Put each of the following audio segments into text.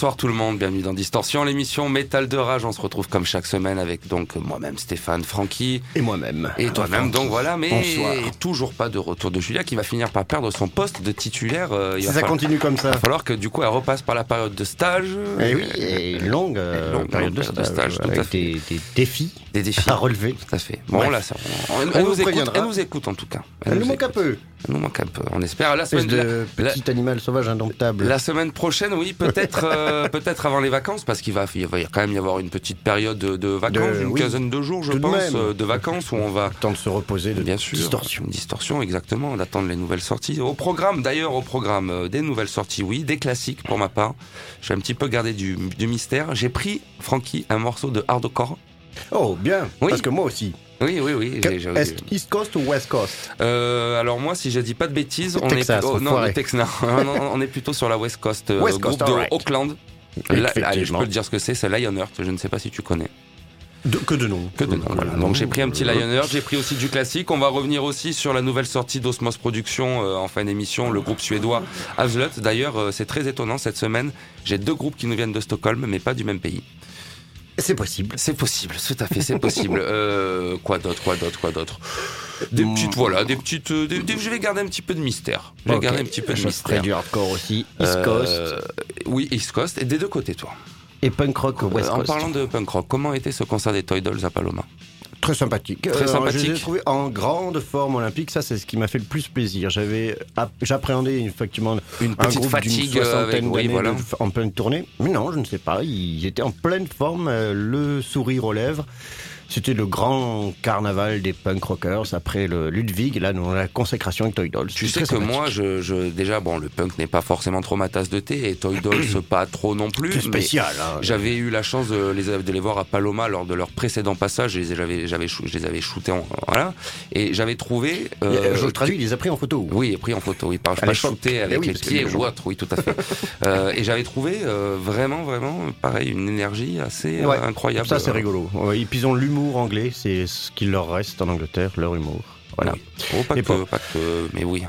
Bonsoir tout le monde, bienvenue dans Distorsion, l'émission Métal de Rage. On se retrouve comme chaque semaine avec donc moi-même Stéphane, Francky. Et moi-même. Et toi-même, donc voilà, mais Bonsoir. toujours pas de retour de Julia qui va finir par perdre son poste de titulaire. Euh, il Si va ça falloir- continue comme ça. Il va falloir que du coup elle repasse par la période de stage. Et oui, et une longue, euh, longue période de période de stage, stage, tout à avec fait. des, des défis Des défis. à relever. Tout à fait. Bon, Bref. là, ça, on- elle, On elle vous nous écoute, préviendra. elle nous écoute en tout cas. Elle nous nous manque un peu. Nous manque un peu. On espère. La semaine, de la- petit animal sauvage indomptable. La semaine prochaine, oui, peut-être, euh, peut-être avant les vacances, parce qu'il va, il va quand même y avoir une petite période de, de vacances, De- une oui. quinzaine de jours, je de pense, euh, de vacances où on va, Temps de se reposer de bien sûr, distorsion. une distorsion, exactement, d'attendre les nouvelles sorties. Au programme, d'ailleurs, au programme, euh, des nouvelles sorties, oui, des classiques pour ma part. J'ai un petit peu gardé du, du mystère. J'ai pris, Francky, un morceau de hardcore. Oh, bien. Oui. Parce que moi aussi. Oui, oui, oui. j'ai- j'ai- Est East Coast ou West Coast Euh, alors moi, si je dis pas de bêtises, on Texas, est oh, non, enfoiré. le Texas, non, non, on est plutôt sur la West Coast, euh, West groupe Coast, de alright. Auckland. Là, allez, je peux te dire ce que c'est, c'est Lionheart. Je ne sais pas si tu connais. De- que de nom. Que de nom, voilà. Donc j'ai pris un petit Lionheart, j'ai pris aussi du classique. On va revenir aussi sur la nouvelle sortie d'Osmos Productions euh, en fin d'émission, le groupe suédois Avslut. D'ailleurs, euh, c'est très étonnant cette semaine. J'ai deux groupes qui nous viennent de Stockholm, mais pas du même pays. C'est possible. C'est possible, tout à fait, c'est possible. Euh, quoi d'autre, quoi d'autre, quoi d'autre? Des Mm. petites, voilà, des petites. euh, des- des- je vais garder un petit peu de mystère. Je vais garder un petit peu de Je mystère. du hardcore aussi. East Euh, Coast oui, East Coast. Et des deux côtés, toi. et punk rock West Euh, en Coast. parlant de punk rock, comment était ce concert des Toy Dolls à Paloma? Très sympathique. Très sympathique. Je les ai trouvés en grande forme olympique. Ça, c'est ce qui m'a fait le plus plaisir. J'avais, app- j'appréhendais effectivement Une un petite groupe fatigue euh, soixantaine avec, oui, voilà. de- en pleine tournée. Mais non, je ne sais pas. Ils étaient en pleine forme, euh, le sourire aux lèvres. C'était le grand carnaval des punk rockers après le Ludwig, là, dans la consécration avec Toy Dolls. Tu sais que moi, je, je- déjà, bon, le punk n'est pas forcément trop ma tasse de thé et Toy Dolls pas trop non plus. C'est spécial. hein. J'avais eu la chance de les, de les voir à Paloma lors de leur précédent passage. Je les, ai- j'avais, j'avais, je les avais shootés en, voilà. Et j'avais trouvé. euh, je le traduis, il les a pris en photo. Oui, et pris en photo, oui, pas, pas shooté avec Eh oui, les pieds ou autre, oui, tout à fait. Euh, et j'avais trouvé euh, vraiment, vraiment, pareil, une énergie assez euh, Ouais, incroyable. Ça, c'est rigolo. Ouais, et puis ils ont l'humour anglais, c'est ce qu'il leur reste en Angleterre, leur humour. Voilà. Oui. Oh, pas que, pas- pas que, mais oui.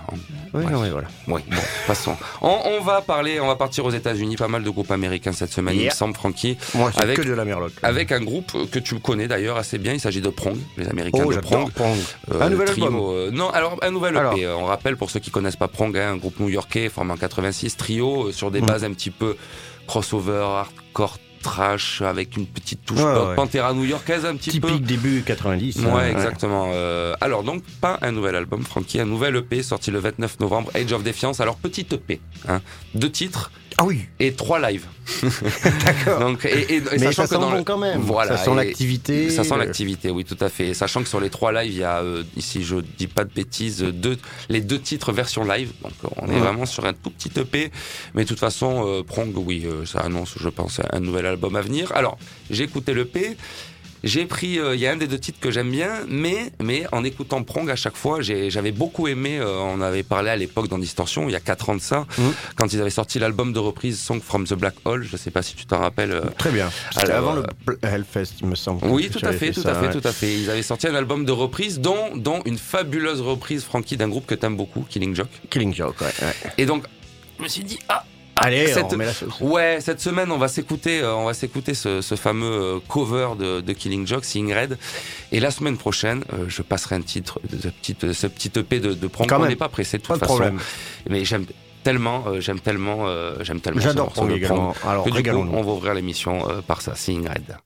Oui, Ouais. voilà. Oui, bon, passons. On, on va parler, on va partir aux États-Unis, pas mal de groupes américains cette semaine, il me semble, Francky, Moi, Avec- que de la merloc. avec un groupe que tu connais d'ailleurs assez bien, il s'agit de Prong, les Américains Oh, de Prong. Euh, Un nouvel trio, album. euh, non, alors un nouvel EP. Alors. euh, on rappelle pour ceux qui connaissent pas Prong, hein, un groupe new-yorkais formé en 86, trio euh, sur des Mm. bases un petit peu crossover, hardcore, trash, avec une petite touche Ouais, pan- ouais. panthéra new-yorkaise un petit peu. Typique début 90. Ouais, hein, exactement. Euh, alors donc pas un nouvel album, Frankie, un nouvel EP sorti le 29 novembre, Age of Defiance. Alors petit EP, hein, deux titres Ah oui, et trois lives. d'accord. Donc et, et- et Mais sachant ça que sent dans bon le- quand même. Voilà, ça sent l'activité. ça sent euh, l'activité, oui, tout à fait. Et Sachant que sur les trois lives, il y a, euh, ici, je dis pas de bêtises, deux, les deux titres version live. Donc, on est Ouais. vraiment sur un tout petit EP. Mais de toute façon, euh, Prong, oui, euh, ça annonce, je pense, un nouvel album à venir. Alors, j'ai écouté l'EP. J'ai pris, euh, il y a un des deux titres que j'aime bien, mais mais en écoutant Prong à chaque fois, j'avais beaucoup aimé. euh, on avait parlé à l'époque dans Distorsion, il y a quatre ans de ça, Mhm. quand ils avaient sorti l'album de reprise Song from the Black Hole. Je sais pas si tu t'en rappelles. euh, Très bien. C'était avant le euh, Hellfest, il me semble. oui, tout à fait, tout ça, à fait, ouais. tout à fait. Ils avaient sorti un album de reprise, dont, dont une fabuleuse reprise, Frankie, d'un groupe que t'aimes beaucoup, Killing Joke. Killing Joke, ouais. ouais. Et donc, je me suis dit, ah, Allez, cette- on met la sauce. ouais, cette semaine, on va s'écouter, euh, on va s'écouter ce, ce fameux euh, cover de, de Killing Joke, Seeing Red. Et la semaine prochaine, euh, je passerai un titre de ce petit, de ce petit EP de, de Prong. On n'est pas pressé de toute Pas de façon. problème. Mais j'aime tellement, euh, j'aime tellement, euh, j'aime tellement. J'adore Prong également. Alors, que du coup, on va ouvrir l'émission euh, par ça, Seeing Red.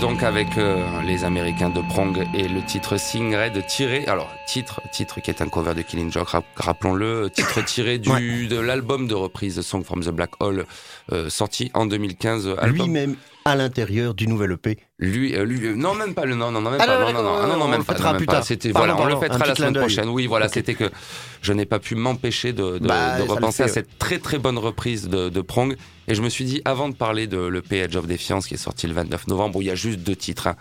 Donc avec euh, les Américains de Prong et le titre Sing Red tiré. Alors titre, titre qui est un cover de Killing Joke, rap- rappelons-le, titre tiré du Ouais. de l'album de reprise Song from the Black Hole euh, sorti en 2015. album. Lui-même à l'intérieur du nouvel EP. Lui, euh, lui, euh, non même pas le non non non même Ah, pas non, non non non ah, non, non, on même pas non, même pas. C'était Pardon, voilà on le pardon, fêtera la semaine prochaine. Oui voilà Ok. c'était que je n'ai pas pu m'empêcher de, de, Bah, de repenser à cette très très bonne reprise de, de Prong et je me suis dit avant de parler de l'EP Edge of Defiance qui est sorti le 29 novembre où il y a juste deux titres. hein,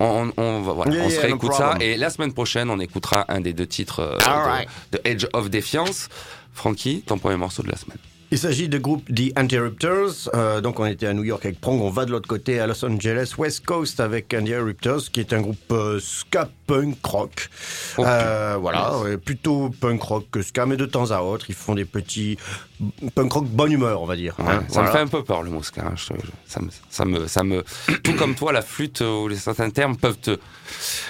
on, on, on va- voilà, Yeah, on se yeah, no réécoute ça et la semaine prochaine on écoutera un des deux titres euh, de, de Edge of Defiance. Francky, ton premier morceau de la semaine. Il s'agit du groupe The Anti-Ruptors. Euh, donc, on était à New York avec Prong. On va de l'autre côté à Los Angeles, West Coast avec Anti-Ruptors, qui est un groupe euh, ska punk rock. Euh, voilà, plutôt punk rock que ska, mais de temps à autre, ils font des petits punk rock bonne humeur, on va dire. Ouais, hein, ça voilà. me fait un peu peur le mosca. hein, je- je- ça, me, ça me, ça me, tout comme toi, la flûte euh, ou les certains termes peuvent te.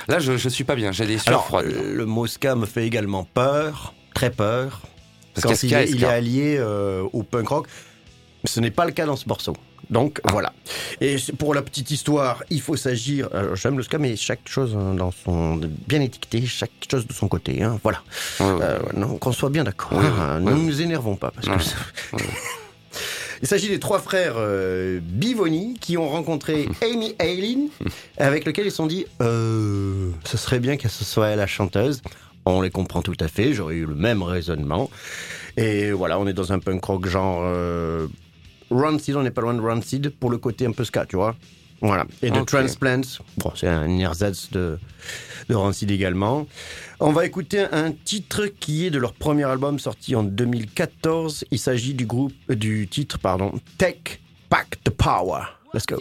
Là, je, je suis pas bien. J'ai des sueurs froides. le mot ska me fait également peur, très peur, Parce quand qu'il il, est, il allié euh, au punk rock. Ce n'est pas le cas dans ce morceau. Donc Ah. voilà. Et pour la petite histoire, il faut s'agir. alors, J'aime le ska, mais chaque chose hein, dans son bien étiqueté, chaque chose de son côté. hein, voilà. Ouais, ouais. Euh, qu'on soit bien d'accord. Hein, oui, ne nous énervons pas. Parce que Ouais, ça- ouais. Il s'agit des trois frères euh, Bivoni qui ont rencontré Amy Aileen, avec lequel ils se sont dit euh, ce serait bien qu'elle ce soit la chanteuse. On les comprend tout à fait, j'aurais eu le même raisonnement. Et voilà, on est dans un punk rock genre euh, Rancid, on n'est pas loin de Rancid pour le côté un peu ska, tu vois. Voilà. Et de. Transplants, bon, c'est un ersatz de, de Rancid également. On va écouter un titre qui est de leur premier album sorti en 2014. Il s'agit du groupe, euh, du titre, pardon, Take Back the Power. Let's go.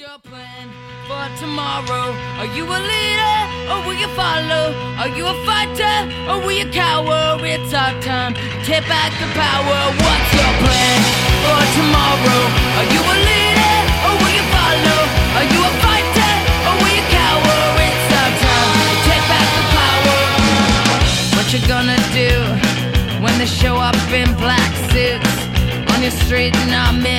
Tomorrow? Are you a leader or will you follow? Are you a fighter or will you cower? It's our time take back the power. What's your plan for tomorrow? Are you a leader or will you follow? Are you a fighter or will you cower? It's our time take back the power. What you gonna do when they show up in black suits on your street in army boots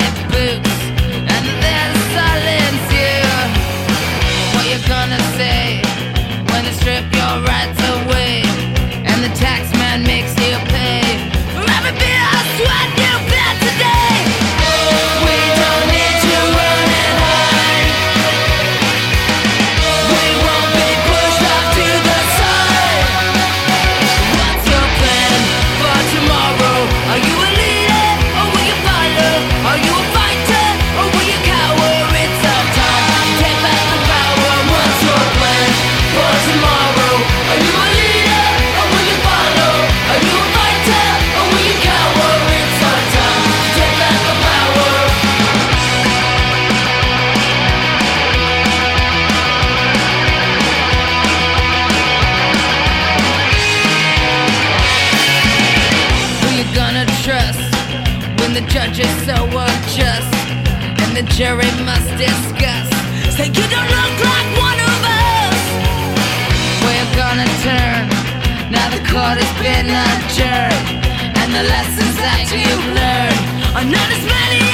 strip your rights away jury must discuss? Say you don't look like one of us. Where you gonna turn? Now the court has been adjourned, and the lessons that you've learned are not as many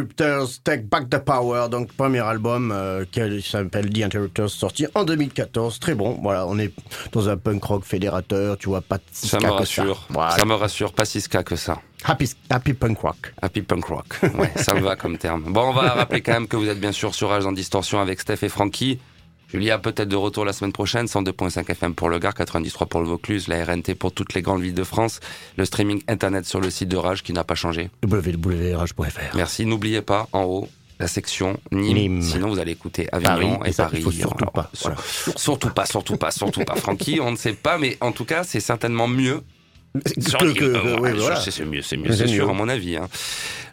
Interrupters, Take Back the Power, donc premier album euh, qui s'appelle The Interrupters, sorti en 2014. Très bon, voilà, on est dans un punk rock fédérateur, tu vois, pas de Ça me rassure. Voilà. Ça me rassure, pas si ska que ça. Happy, happy punk rock. Happy Punk Rock. Ouais, ça me va comme terme. Bon, on va rappeler quand même que vous êtes bien sûr sur Rage en Distorsion avec Steph et Francky. Julia peut-être de retour la semaine prochaine, 102.5 FM pour le Gard, 93 pour le Vaucluse, la RNT pour toutes les grandes villes de France, le streaming internet sur le site de Rage qui n'a pas changé. www.rage.fr. Merci, n'oubliez pas en haut la section Nîmes, Nîmes. sinon vous allez écouter Avignon Paris, et ça, Paris. il faut surtout Alors, pas, voilà. Surtout pas, surtout pas, surtout pas. Francky, on ne sait pas, mais en tout cas, c'est certainement mieux Que- que- Euh, ouais, voilà. c'est c'est mieux, c'est mieux, C'est c'est sûr mieux. à mon avis. hein.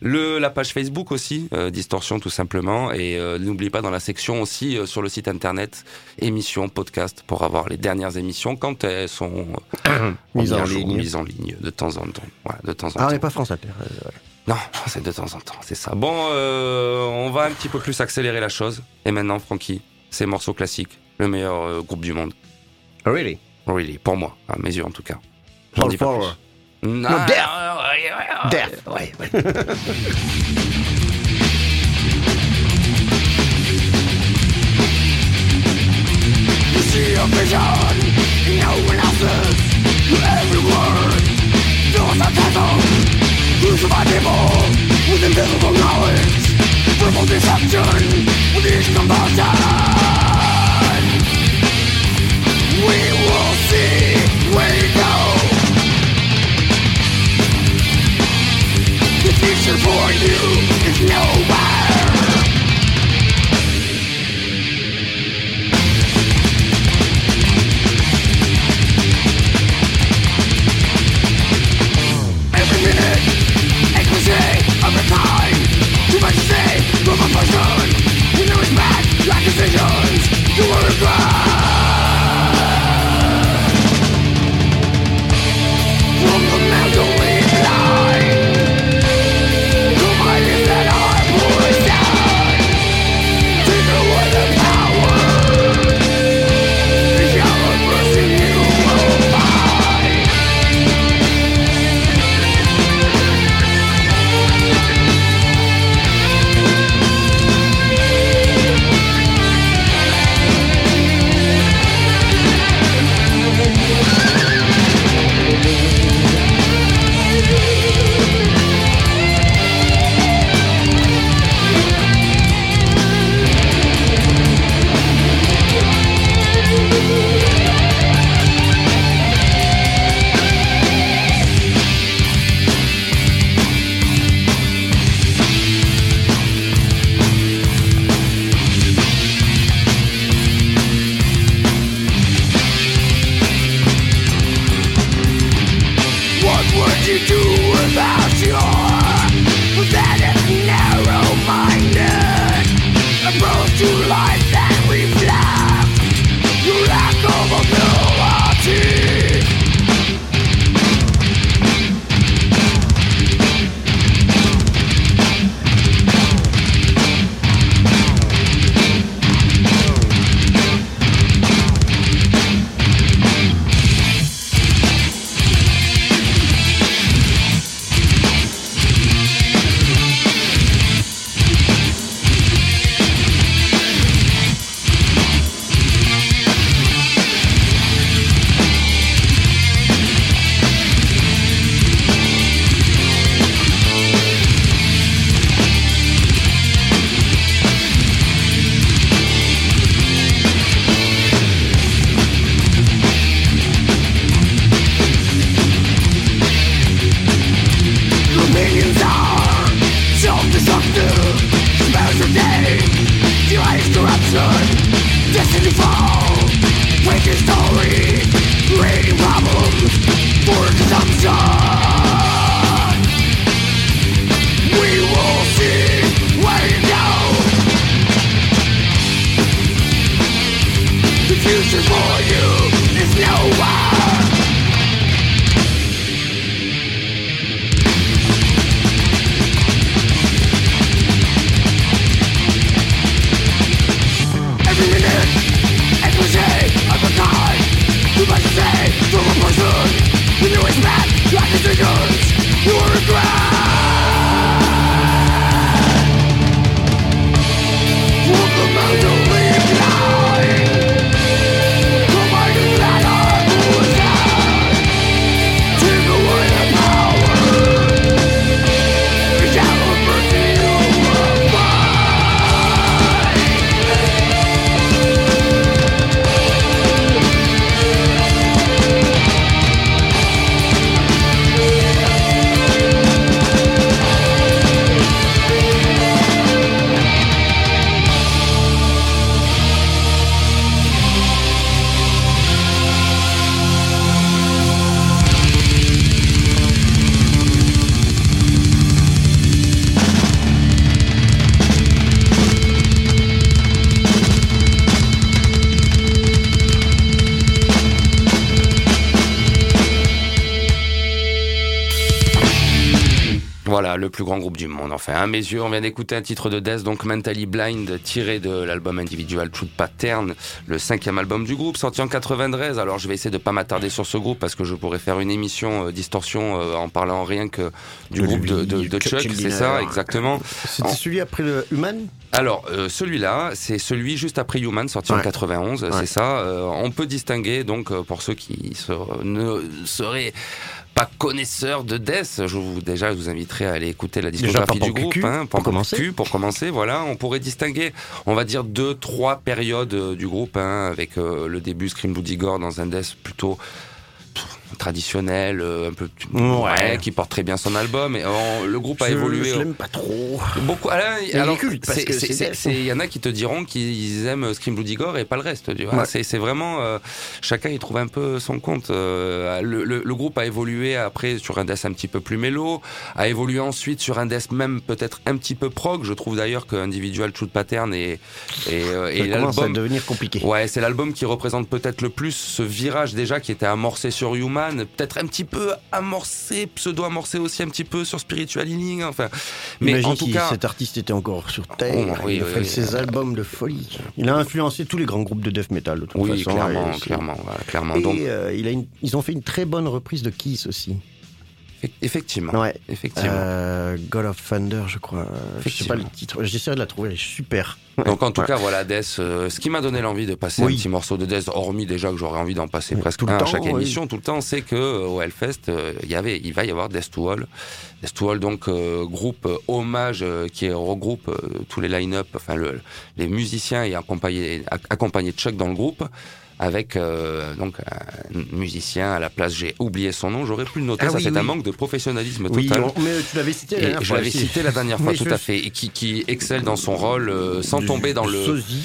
Le la page Facebook aussi, euh, Distorsion tout simplement, et euh, n'oubliez pas dans la section aussi euh, sur le site internet émissions, podcast pour avoir les dernières émissions quand elles sont euh, Mises en ligne. mises en ligne de temps en temps. De temps en Ah, on temps. n'est pas France Inter. Non, c'est de temps en temps, c'est ça. Bon, on va un petit peu plus accélérer la chose. Et maintenant, Francky, ces morceaux classiques, le meilleur groupe du monde. Really? Really, pour moi, à mes yeux en tout cas. J'en Paul dis pas Power. plus. Non, Death. ouais, ouais, Death. ouais, ouais. You see a vision in no one else's. Every word fills a chasm. Crucified people with invisible knowledge. Verbal deception with each compulsion. We will see for you. is no one. Enfin, à mes yeux, on vient d'écouter un titre de Death, donc Mentally Blind, tiré de l'album individuel Truth Pattern, le cinquième album du groupe, sorti en 93. Alors, je vais essayer de pas m'attarder sur ce groupe parce que je pourrais faire une émission euh, distorsion euh, en parlant rien que du De groupe lui, de, de- de Chuck c'est ça, exactement. C'était En- celui après le Human? Alors, euh, celui-là, c'est celui juste après Human, sorti en Ouais. 91, Ouais. c'est ça. On peut distinguer, donc, pour ceux qui se- ne seraient pas connaisseurs de Death, je vous déjà je vous inviterai à aller écouter la discographie du groupe, hein, pour commencer. Pour commencer. Voilà, on pourrait distinguer, on va dire deux, trois périodes euh, du groupe, hein, avec euh, le début Scream Bloody Gore dans un Death plutôt traditionnel, euh, un peu Ouais. qui porte très bien son album. Et euh, le groupe a Je- évolué. Je l'aime pas trop. Beaucoup. Alors, il c'est- il y en a qui te diront qu'ils aiment Scream Bloody Gore et pas le reste. Tu vois. Ouais. C'est, vraiment euh, chacun y trouve un peu son compte. Euh, le, le- le groupe a évolué après sur un death un petit peu plus mélo, a évolué ensuite sur un death même peut-être un petit peu prog. Je trouve d'ailleurs que Individual Truth Pattern et et, euh, et l'album. devenir compliqué. Ouais, c'est l'album qui représente peut-être le plus ce virage déjà qui était amorcé sur Human, peut-être un petit peu amorcé, pseudo-amorcé aussi un petit peu sur Spiritual Healing. Enfin, mais Imagine en tout cas, cet artiste était encore sur Terre. Oh, oui, il a oui, fait oui. ses albums de folie. Il a influencé tous les grands groupes de death metal de toute oui, façon. clairement, clairement, voilà, clairement. Et Donc, euh, il a une- ils ont fait une très bonne reprise de Kiss aussi. Eff- effectivement, Ouais. effectivement. Euh, God of Thunder, je crois. Je sais pas le titre. J'essaierai de la trouver. Elle est super. Donc en tout cas, voilà, Death, euh, ce qui m'a donné l'envie de passer Oui. un petit morceau de Death, hormis déjà que j'aurais envie d'en passer Oui, presque tout le un à temps, chaque oui. émission, tout le temps, c'est que euh, au Hellfest, euh, il y avait, il va y avoir Death to All. Death to All, donc euh, groupe euh, hommage euh, qui regroupe euh, tous les line-up, enfin le, les musiciens et accompagné, ac- accompagné de Chuck dans le groupe. Avec euh, donc un musicien à la place, j'ai oublié son nom, j'aurais pu le noter. Ah ça, oui, c'est oui. un manque de professionnalisme Oui, total. on- mais tu l'avais cité la je l'avais cité la dernière fois, Oui, tout je- à fait, et qui, qui excelle dans son rôle euh, sans Du- tomber dans le. sosie.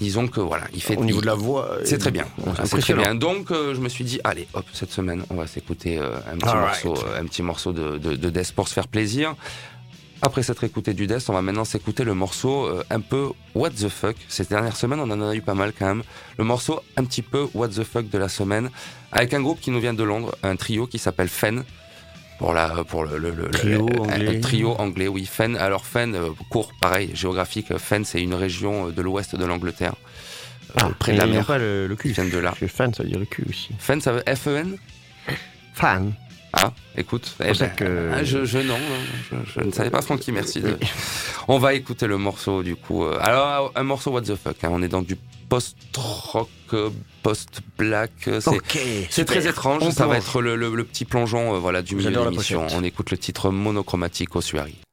Disons que voilà, il fait. Au niveau il- de la voix. C'est très bien. c'est Voilà, c'est très bien. Donc euh, je me suis dit, allez, hop, cette semaine, on va s'écouter euh, un petit All morceau, right. euh, un petit morceau de, de, de Death pour se faire plaisir. Après s'être écouté du Death, on va maintenant s'écouter le morceau euh, un peu What the fuck. Ces dernières semaines, on en a eu pas mal quand même. Le morceau un petit peu What the fuck de la semaine, avec un groupe qui nous vient de Londres, un trio qui s'appelle Fen. Pour la, pour le, le- le- Trio le- anglais. trio anglais, oui. Fen. Alors Fen, euh, court, pareil, géographique. Fen, c'est une région euh, de l'ouest de l'Angleterre, euh, Ah, près de la mer. pas le, cul. Ils viennent de là. Fan, ça veut dire le cul aussi. Fen, ça veut F-E-N Fan. Ah, écoute, eh pour ça ben, que- ah, je, je non, je, je ne savais pas Francky, merci. de- On va écouter le morceau du coup. euh, Alors un morceau What the fuck, hein, on est dans du post-rock, euh, post-black. euh, C'est très étrange, On ça va être le, le- le petit plongeon euh, voilà, du milieu de l'émission. On écoute le titre monochromatique Ossuary. Spend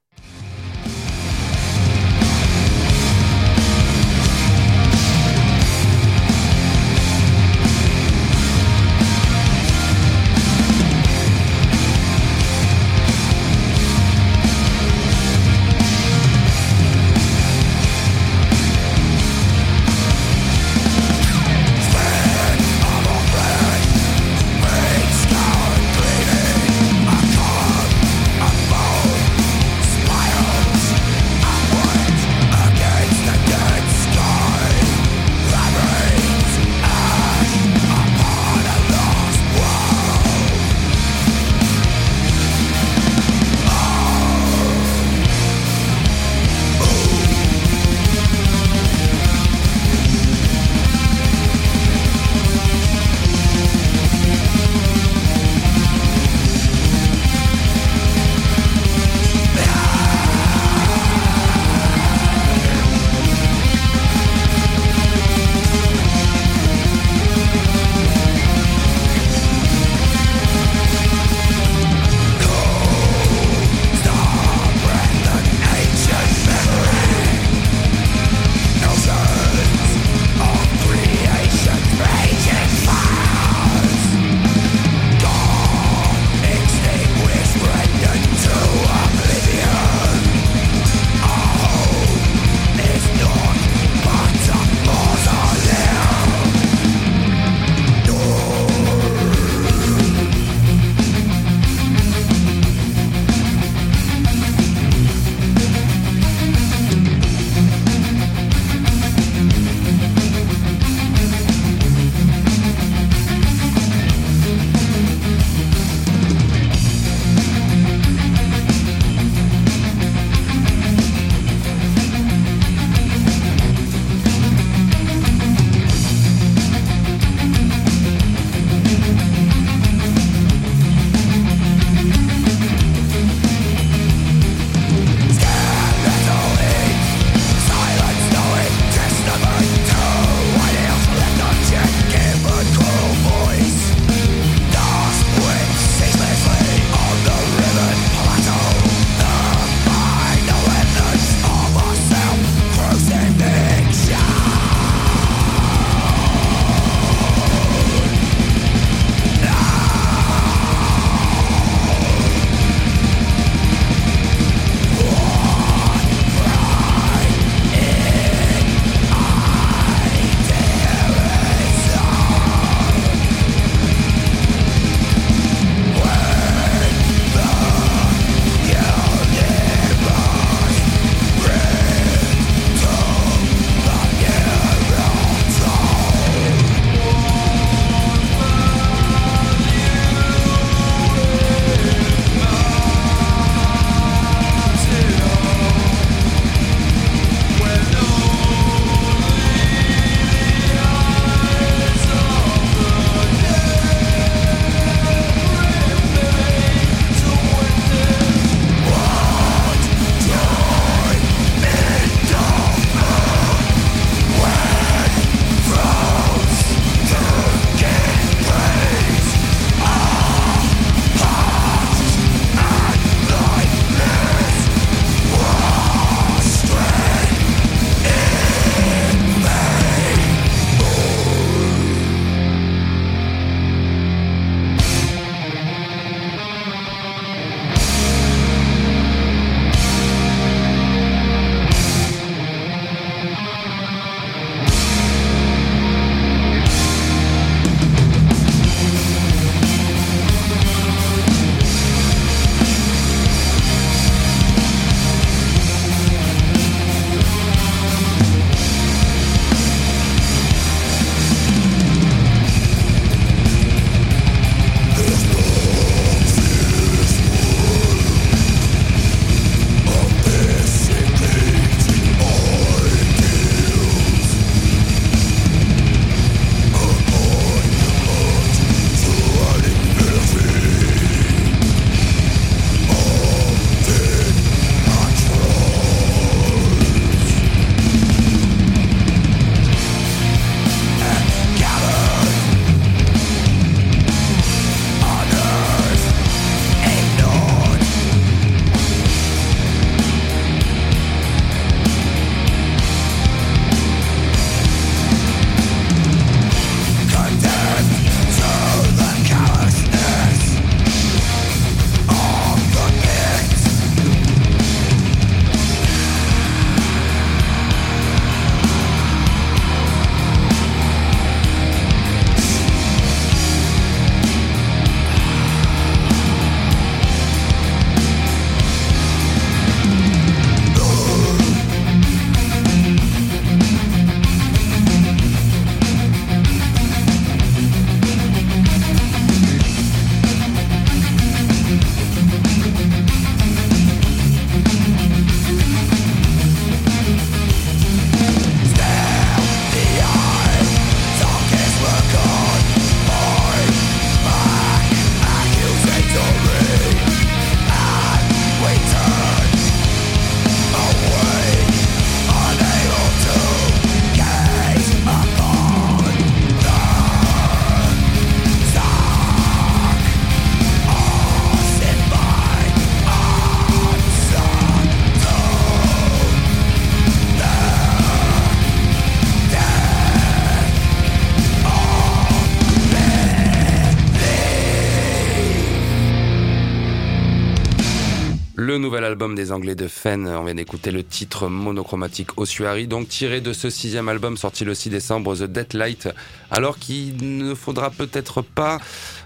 des Anglais de Fen, on vient d'écouter le titre monochromatique Ossuary, donc tiré de ce sixième album sorti le 6 décembre, The Deadlight, alors qu'il ne faudra peut-être pas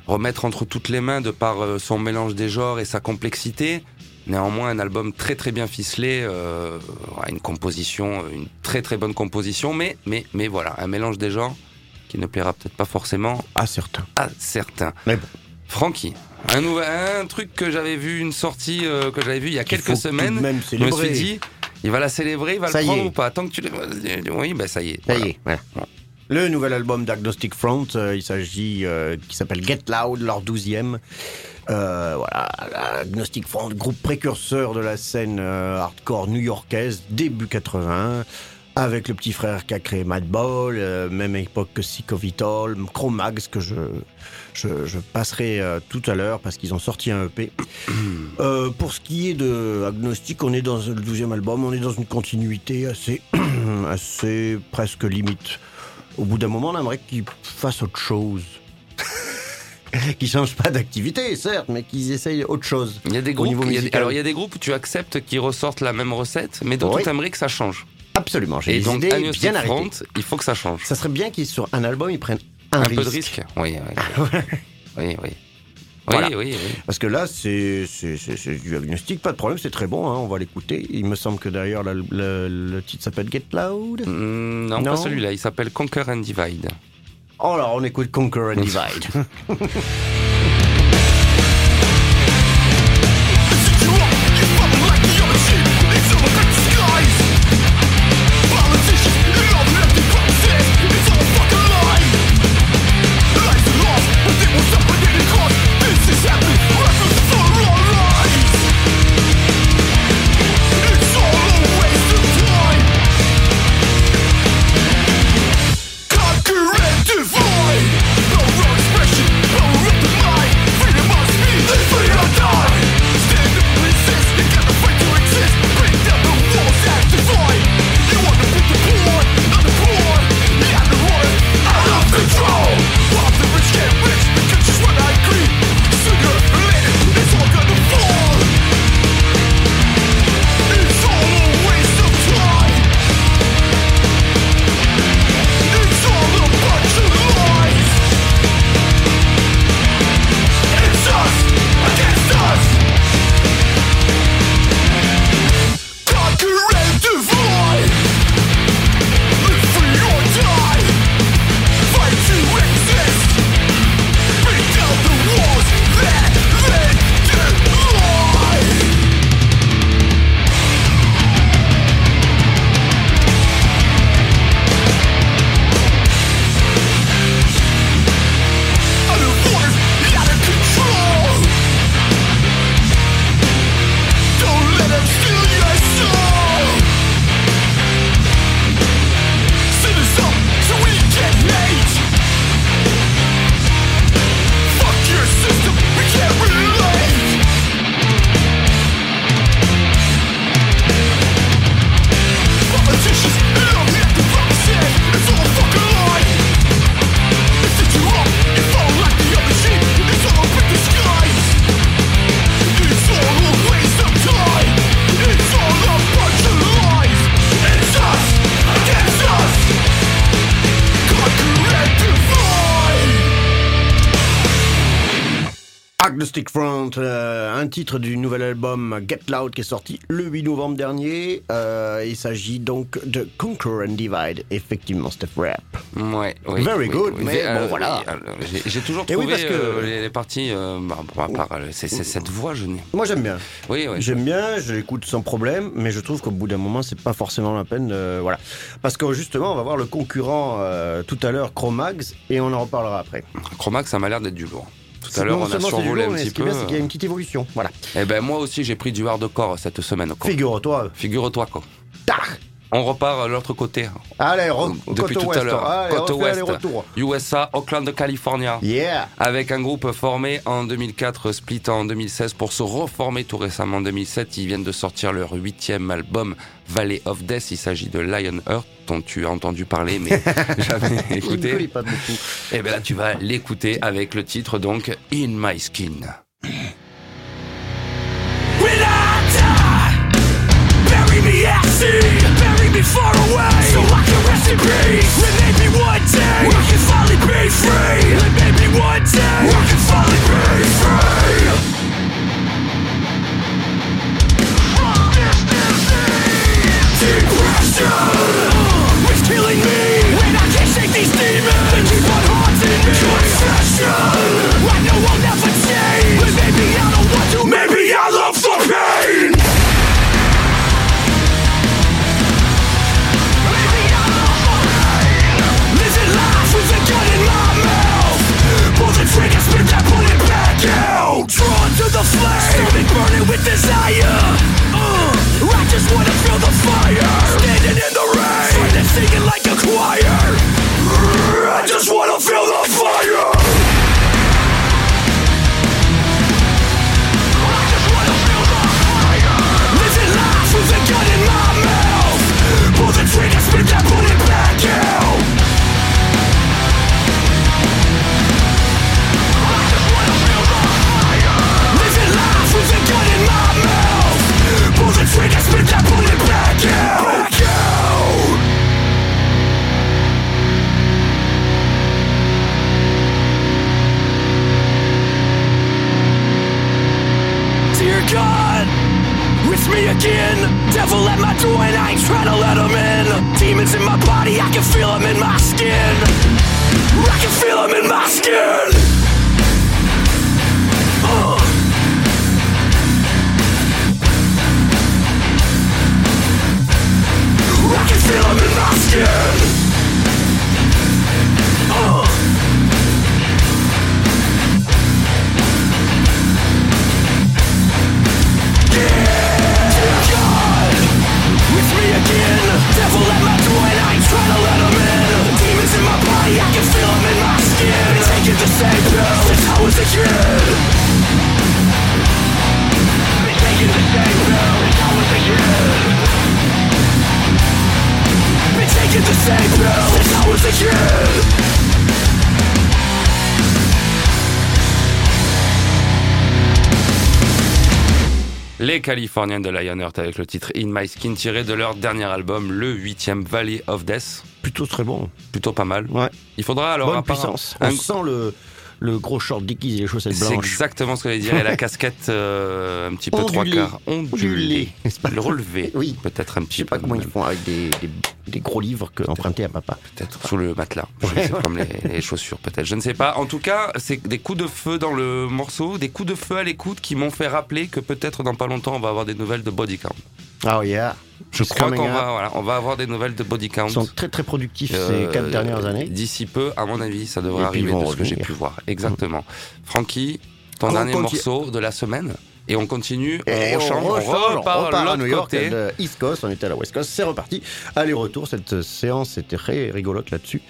remettre entre toutes les mains de par euh, son mélange des genres et sa complexité. Néanmoins, un album très très bien ficelé, euh, une composition, une très très bonne composition, mais, mais, mais voilà, un mélange des genres qui ne plaira peut-être pas forcément Ah, certain. à certains. Mais bon. Francky, un, nouvel, un truc que j'avais vu, une sortie euh, que j'avais vu il y a Qu'il quelques faut tout de semaines. même Je me suis dit, il va la célébrer, il va Ça le y prendre est. ou pas Tant que tu le... Oui, ben ça y est. Ça y est, voilà. Le nouvel album d'Agnostic Front, euh, il s'agit, euh, qui s'appelle Get Loud, leur douzième. Euh, voilà, Agnostic Front, groupe précurseur de la scène euh, hardcore new-yorkaise, début 80, avec le petit frère qui a créé Madball, euh, même époque que Sick of It All, Chromax, que je, je, je passerai euh, tout à l'heure parce qu'ils ont sorti un EP. Euh, pour ce qui est de Agnostic, on est dans le douzième album, on est dans une continuité assez, assez presque limite. Au bout d'un moment, on aimerait qu'ils fassent autre chose. qu'ils changent pas d'activité, certes, mais qu'ils essayent autre chose. Il y a des groupes, niveau il y a des- musical. alors il y a des groupes où tu acceptes qu'ils ressortent la même recette, mais d'autres Oui. tu aimerais que ça change. Absolument, j'ai des donc idées bien arrêtées. Il faut que ça change. Ça serait bien qu'ils sur un album ils prennent un, Un, risque. peu de risque. Oui, oui. oui, oui. Voilà. Oui, oui, oui. Parce que là, c'est du agnostic, pas de problème, c'est très bon, hein, on va l'écouter. Il me semble que d'ailleurs le, titre s'appelle Get Loud. Mm, non, Non. pas celui-là. Il s'appelle Conquer and Divide. Oh là, on écoute Conquer and Divide. Agnostic Front, euh, un titre du nouvel album Get Loud qui est sorti le 8 novembre dernier. Euh, il s'agit donc de Conquer and Divide, effectivement, Steph Rap. Ouais, oui, Very oui, good, oui. mais Euh, bon, voilà. oui, alors, J'ai toujours trouvé parce que- euh, les, les parties. euh, bah, pour ma part, euh, c'est cette voix, je n'ai. Moi j'aime bien. Oui, oui. J'aime bien, je l'écoute sans problème, mais je trouve qu'au bout d'un moment, c'est pas forcément la peine. de- voilà. Parce que justement, on va voir le concurrent euh, tout à l'heure, Chromax, et on en reparlera après. Chromax, ça m'a l'air d'être du lourd. Tout à l'heure, on a survolé lourd, un petit ce qui est peu. bien, c'est qu'il y a une petite évolution. Voilà. Eh ben, moi aussi, j'ai pris du hardcore cette semaine. Figure-toi. Figure-toi, quoi. Tach On repart à l'autre côté. Allez, re- Depuis côte tout ouest. à l'heure. Côte ouest. USA, Oakland, California. Yeah Avec un groupe formé en 2004, split en 2016 pour se reformer tout récemment en 2007. Ils viennent de sortir leur huitième album, Valley of Death. Il s'agit de Lionheart, dont tu as entendu parler, mais jamais Il écouté. pas beaucoup. Et bien là, tu vas l'écouter avec le titre donc In My Skin. Bury me far away. So I can rest in peace. And maybe one day. I can finally be free. And maybe one day. I can finally be free. From this disease. Depression It's killing me. And I can't shake these demons. They keep on haunting me. Obsession. I know I'll never change But maybe I don't want to. Maybe I love the pain Les Californiens de Lionheart avec le titre In My Skin tiré de leur dernier album, le huitième Valley of Death. Plutôt très bon. Plutôt pas mal. Ouais. Il faudra alors Bonne puissance. un- On sent le, le gros short et les chaussettes C'est blanches. exactement ce que j'allais dire. Et la casquette euh, un petit peu trois quarts ondulée. Le relevé. Oui. Peut-être un Je petit sais peu. pas comment ils font avec des, des, des gros livres que empruntés à papa. Peut-être sous le matelas. Je sais, comme les, les chaussures, peut-être. Je ne sais pas. En tout cas, c'est des coups de feu dans le morceau, des coups de feu à l'écoute qui m'ont fait rappeler que peut-être dans pas longtemps, on va avoir des nouvelles de Body Count. Oh yeah. Je It's crois qu'on va, voilà, on va avoir des nouvelles de Body Count. Ils sont très très productifs Euh, ces quatre dernières années. D'ici peu, à mon avis, ça devrait arriver de ce que j'ai pu voir. Exactement. Francky, ton On dernier continue. morceau de la semaine. Et on continue, Et on on, rechange, repart, on repart de à New York, côté. de East Coast, on était à la West Coast, c'est reparti. Aller-retour, cette séance était très rigolote là-dessus.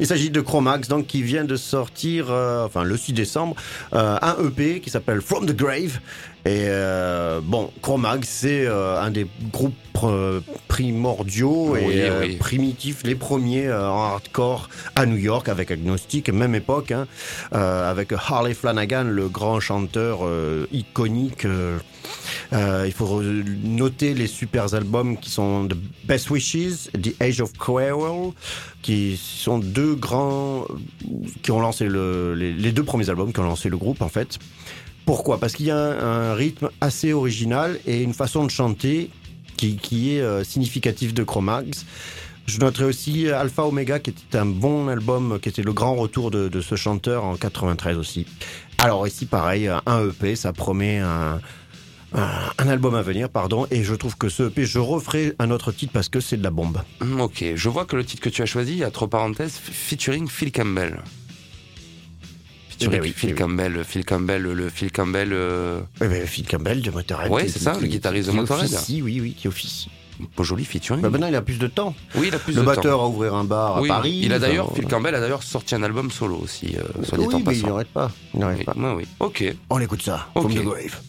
Il s'agit de Chromax, donc qui vient de sortir, euh, enfin le 6 décembre, euh, un EP qui s'appelle From the Grave. Et euh, bon, Chromax, c'est euh, un des groupes euh, primordiaux Oui, et euh, oui. primitifs, les premiers euh, en hardcore à New York avec Agnostic, même époque, hein, euh, avec Harley Flanagan, le grand chanteur euh, iconique. euh, euh, il faut noter les super albums qui sont The Best Wishes, The Age of Quarrel, qui sont deux grands, qui ont lancé le, les, les deux premiers albums qui ont lancé le groupe en fait. Pourquoi? Parce qu'il y a un, rythme assez original et une façon de chanter qui, est euh, significatif de Chromax. Je noterai aussi Alpha Omega, qui était un bon album, qui était le grand retour de, ce chanteur en 93 aussi. Alors ici, pareil, un EP, ça promet un, album à venir, pardon, et je trouve que ce EP, je referai un autre titre parce que c'est de la bombe. Ok, je vois que le titre que tu as choisi, entre parenthèses, featuring Phil Campbell. Featuring Eh ben oui, Phil eh oui. Campbell, Phil Campbell, le Phil Campbell, euh, Oui, mais Phil Campbell de Motorhead. Ouais, qui- c'est ça, qui- le guitariste de Motorhead. officie, oui, oui, qui officie. beau joli featuring. Bah, maintenant, il a plus de temps. oui, il a plus le de batteur temps. a ouvert un bar à Oui, Paris. il a d'ailleurs, Phil Campbell a d'ailleurs sorti un album solo aussi, euh, soit dit oui, mais il n'arrête pas. Il n'arrête Oui, pas. oui, oui. Ok. On écoute ça. Ok. From the Grave.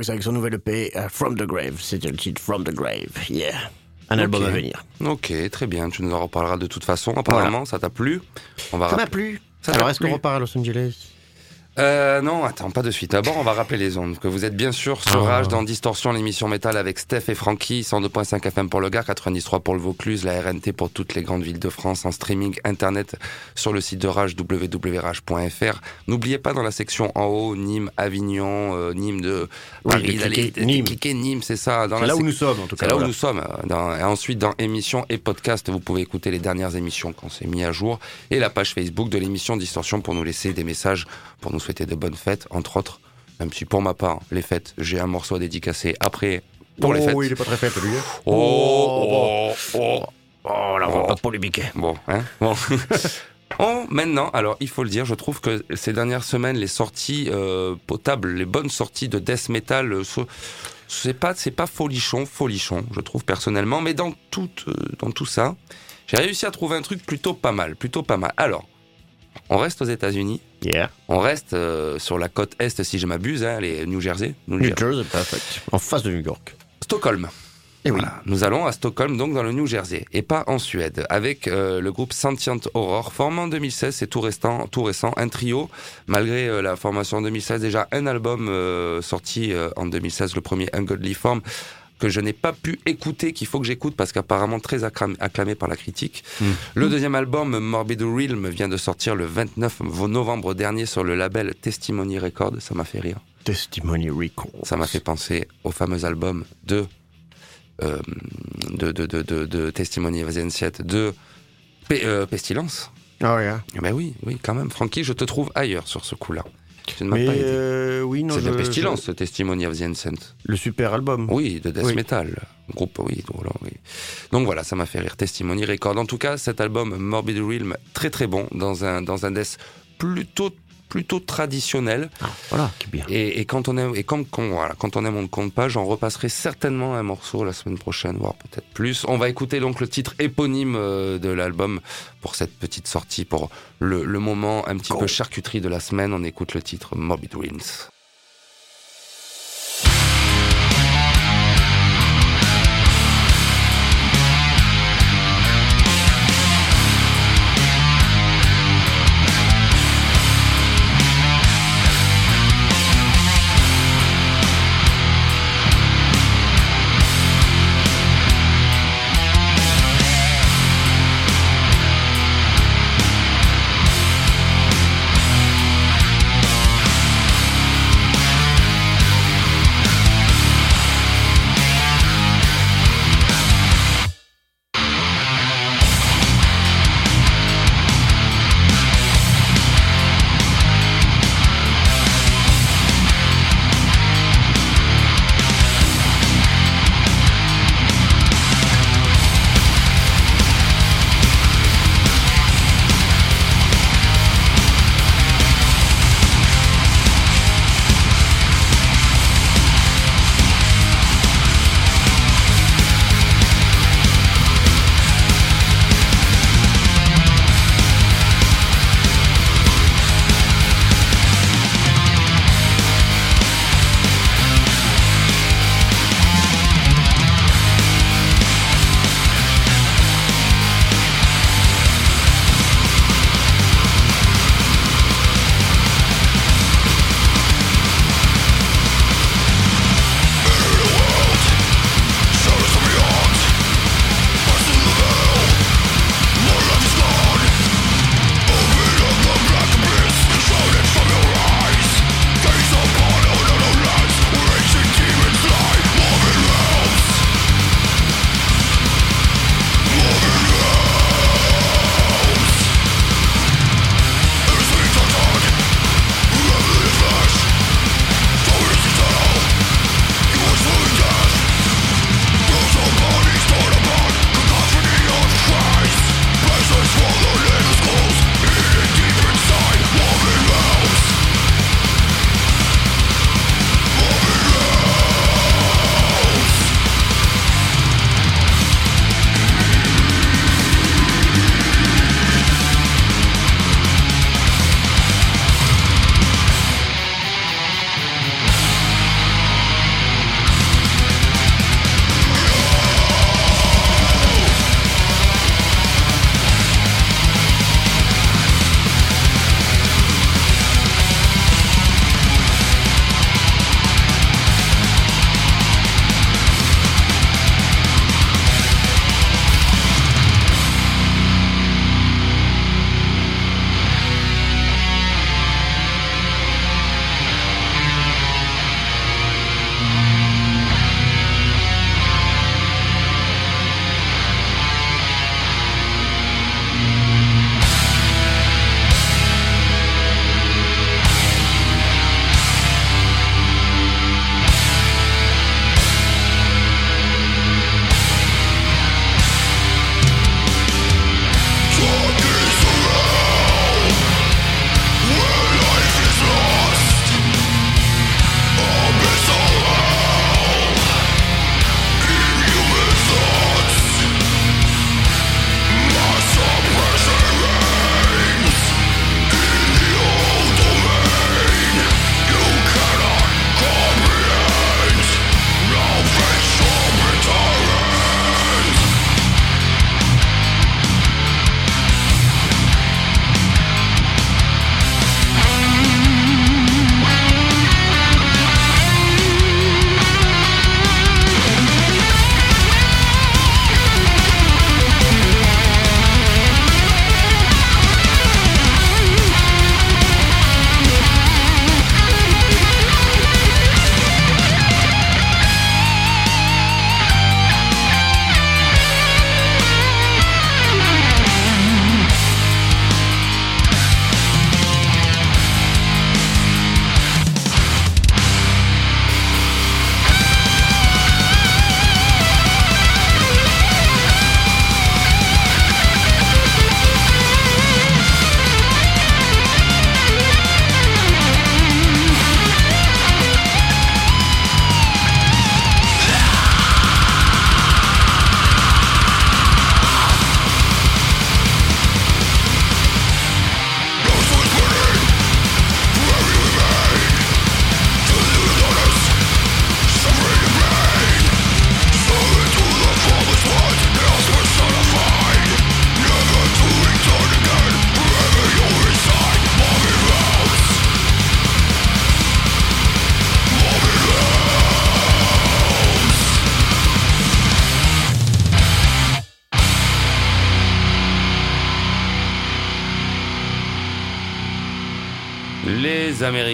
Chromax avec son nouvel EP euh, From the Grave. C'était le titre From the Grave. Yeah. Un album à venir. Ok, très bien. Tu nous en reparleras de toute façon. Apparemment, ça t'a plu. On va Ça m'a plu. Ça Alors, est-ce qu'on repart à Los Angeles? Euh, non, attends, pas de suite. D'abord, on va rappeler les ondes. Que vous êtes bien sûr sur Ah. Rage dans Distorsion, l'émission métal avec Steph et Francky, 102.5 FM pour le Gard, 93 pour le Vaucluse, la RNT pour toutes les grandes villes de France, en streaming internet sur le site de Rage, www.rage.fr. N'oubliez pas dans la section en haut, Nîmes, Avignon, euh, Nîmes de Paris, d'aller- Nîmes. Nîmes, c'est ça. Dans la là où nous sommes, en tout cas. c'est là où nous sommes. Dans- et ensuite, dans émissions et podcasts, vous pouvez écouter les dernières émissions quand c'est mis à jour. Et la page Facebook de l'émission Distorsion pour nous laisser des messages, pour nous souhaiter de bonnes fêtes, entre autres. Même si pour ma part, les fêtes, j'ai un morceau à dédicacer après pour les oh, fêtes. il est pas très faible, lui. hein. Oh, oh, oh. Oh, là, on va Oh. pas polémiquer. Bon, hein bon. Oh, maintenant, alors il faut le dire, je trouve que ces dernières semaines, les sorties euh, potables, les bonnes sorties de death metal, euh, c'est pas, c'est pas folichon, folichon, je trouve personnellement, mais dans tout, euh, dans tout ça, j'ai réussi à trouver un truc plutôt pas mal, plutôt pas mal. Alors, on reste aux États-Unis, Yeah. on reste euh, sur la côte est, si je m'abuse, hein, les New Jersey, New New Jersey. Perfect. En face de New York. Stockholm. Eh oui. Voilà. Nous allons à Stockholm, donc dans le New Jersey, et pas en Suède, avec euh, le groupe Sentient Horror, formé en 2016, c'est tout, restant, tout récent, un trio, malgré euh, la formation en 2016, déjà un album euh, sorti en 2016, le premier Ungodly Form, que je n'ai pas pu écouter, qu'il faut que j'écoute parce qu'apparemment très acclam- acclamé par la critique. Mm. Le deuxième album, Morbid Realm, vient de sortir le 29 novembre dernier sur le label Testimony Records, ça m'a fait rire. Testimony Recall. Ça m'a fait penser au fameux album de euh, de, de, de, de, de Testimony of the Ancient, de euh, Pestilence. Ah, yeah. Eh Ben oui, oui, quand même. Francky, je te trouve ailleurs sur ce coup-là. Ne pas aidé. euh, oui, non, C'est de je- Pestilence, ce Testimony of the Le super album. Oui, de death Oui. metal. Groupe, oui, oui. Donc voilà, ça m'a fait rire. Testimony Record. En tout cas, cet album Morbid Realm, très très bon, dans un, dans un death plutôt, plutôt traditionnel. Ah, voilà, qui est bien. Et, et quand on aime, et quand, quand- voilà, quand on aime, on ne compte pas. J'en repasserai certainement un morceau la semaine prochaine, voire peut-être plus. On va écouter donc le titre éponyme euh, de l'album pour cette petite sortie, pour le, le moment un petit peu charcuterie de la semaine. On écoute le titre Morbid Winds.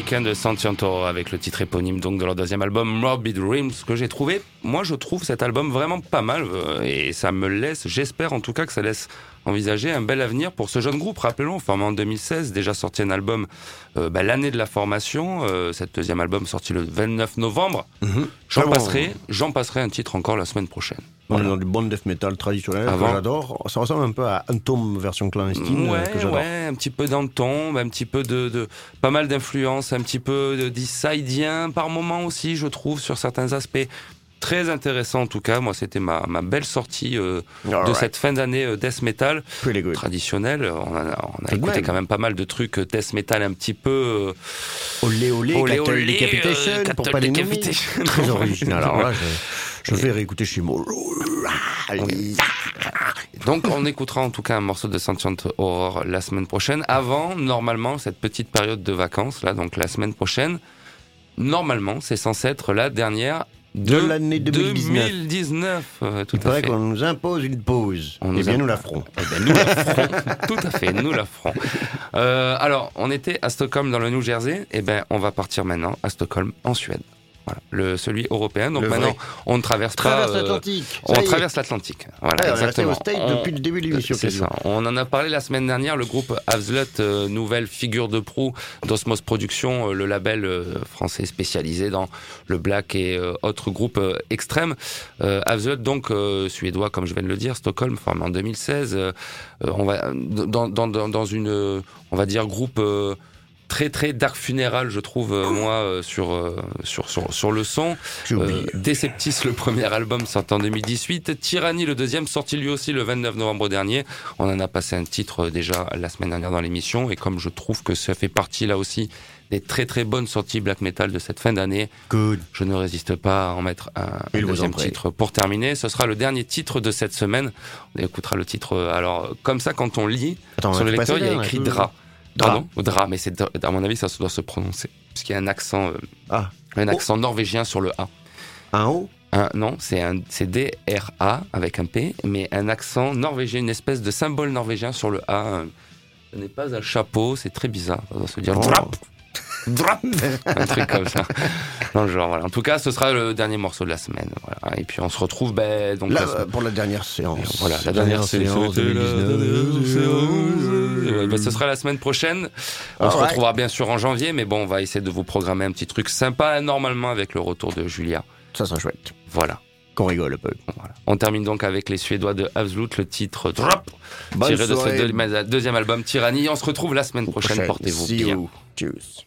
Les Américains de Santianto avec le titre éponyme donc de leur deuxième album Morbid Dreams que j'ai trouvé, moi je trouve cet album vraiment pas mal euh, et ça me laisse, j'espère en tout cas que ça laisse envisager un bel avenir pour ce jeune groupe. Rappelons, formé en 2016, déjà sorti un album euh, bah, l'année de la formation, euh, cet deuxième album sorti le 29 novembre. J'en Ah bon. passerai, j'en passerai un titre encore la semaine prochaine. On est dans du bon death metal traditionnel Avant. que j'adore. Ça ressemble un peu à Untom version clandestine euh, Ouais, que j'adore. ouais, un petit peu ton, un petit peu de, de pas mal d'influence, un petit peu de d'Issaïdien par moment aussi, je trouve, sur certains aspects. Très intéressant en tout cas, moi c'était ma, ma belle sortie euh, de cette fin d'année euh, death metal traditionnelle. On a, on écouté quand même pas mal de trucs death metal un petit peu euh, Olé olé, Olé, olé, Decapitation, euh, pour pas les nommer. Très original. Alors là, je, je vais réécouter chez moi. Donc on écoutera en tout cas un morceau de Sentient Horror la semaine prochaine. Avant, normalement, cette petite période de vacances, là, donc la semaine prochaine, normalement, c'est censé être la dernière de, De l'année 2019. 2019, euh, tout Il à paraît qu'on nous impose une pause. On eh nous bien, imp- nous. Eh ben, nous la ferons. Tout à fait, nous la ferons. Euh, alors, on était à Stockholm dans le New Jersey. Eh ben, on va partir maintenant à Stockholm en Suède. Voilà, le celui européen. Donc Le maintenant, vrai. on ne traverse Traverse pas. euh, l'Atlantique. on traverse l'Atlantique. Voilà, Ouais, on est resté exactement. On- depuis le début de l'émission. c'est ça. On en a parlé la semaine dernière. Le groupe Avslut, euh, nouvelle figure de proue d'Osmos Productions, euh, le label euh, français spécialisé dans le black et euh, autres groupes euh, extrêmes. Euh, Avslut, donc euh, suédois, comme je viens de le dire, Stockholm, formé en 2016. euh, euh, on va dans, dans, dans, une, euh, on va dire groupe. Très très dark funéral je trouve euh, moi euh, sur, euh, sur sur sur le son Deceptis, le premier album sorti en 2018. Tyranny, le deuxième, sorti lui aussi le 29 novembre dernier. On en a passé un titre déjà la semaine dernière dans l'émission. Et comme je trouve que ça fait partie là aussi des très très bonnes sorties black metal de cette fin d'année, Good. je ne résiste pas à en mettre un, deuxième titre pour terminer. Ce sera le dernier titre de cette semaine. On écoutera le titre. Alors, comme ça, quand on lit, Attends, sur le lecteur, il y a écrit peu. Dra. Dra. Mais c'est, à mon avis, ça doit se prononcer. Parce qu'il y a un accent, euh, Ah, un accent norvégien sur le A. un Un- non, c'est un c'est D-R-A avec un P, mais un accent norvégien, une espèce de symbole norvégien sur le A. euh, Ce n'est pas un chapeau, c'est très bizarre. Se dire Oh. drap, drap, un truc comme ça. Dans le genre, voilà. En tout cas, ce sera le dernier morceau de la semaine. Voilà. Et puis on se retrouve ben, donc Là, la semaine- euh, pour la dernière séance. voilà, la dernière séance. séance 2019. Ben, ce sera la semaine prochaine. On se retrouvera bien sûr en janvier, mais bon, on va essayer de vous programmer un petit truc sympa, normalement avec le retour de Julia. Ça sera chouette. Voilà. Qu'on rigole un peu. Voilà. On termine donc avec les Suédois de Absolute, le titre Drop, Bonne tiré de ce deuxième album Tyranny. On se retrouve la semaine prochaine. Portez-vous bien. Juice.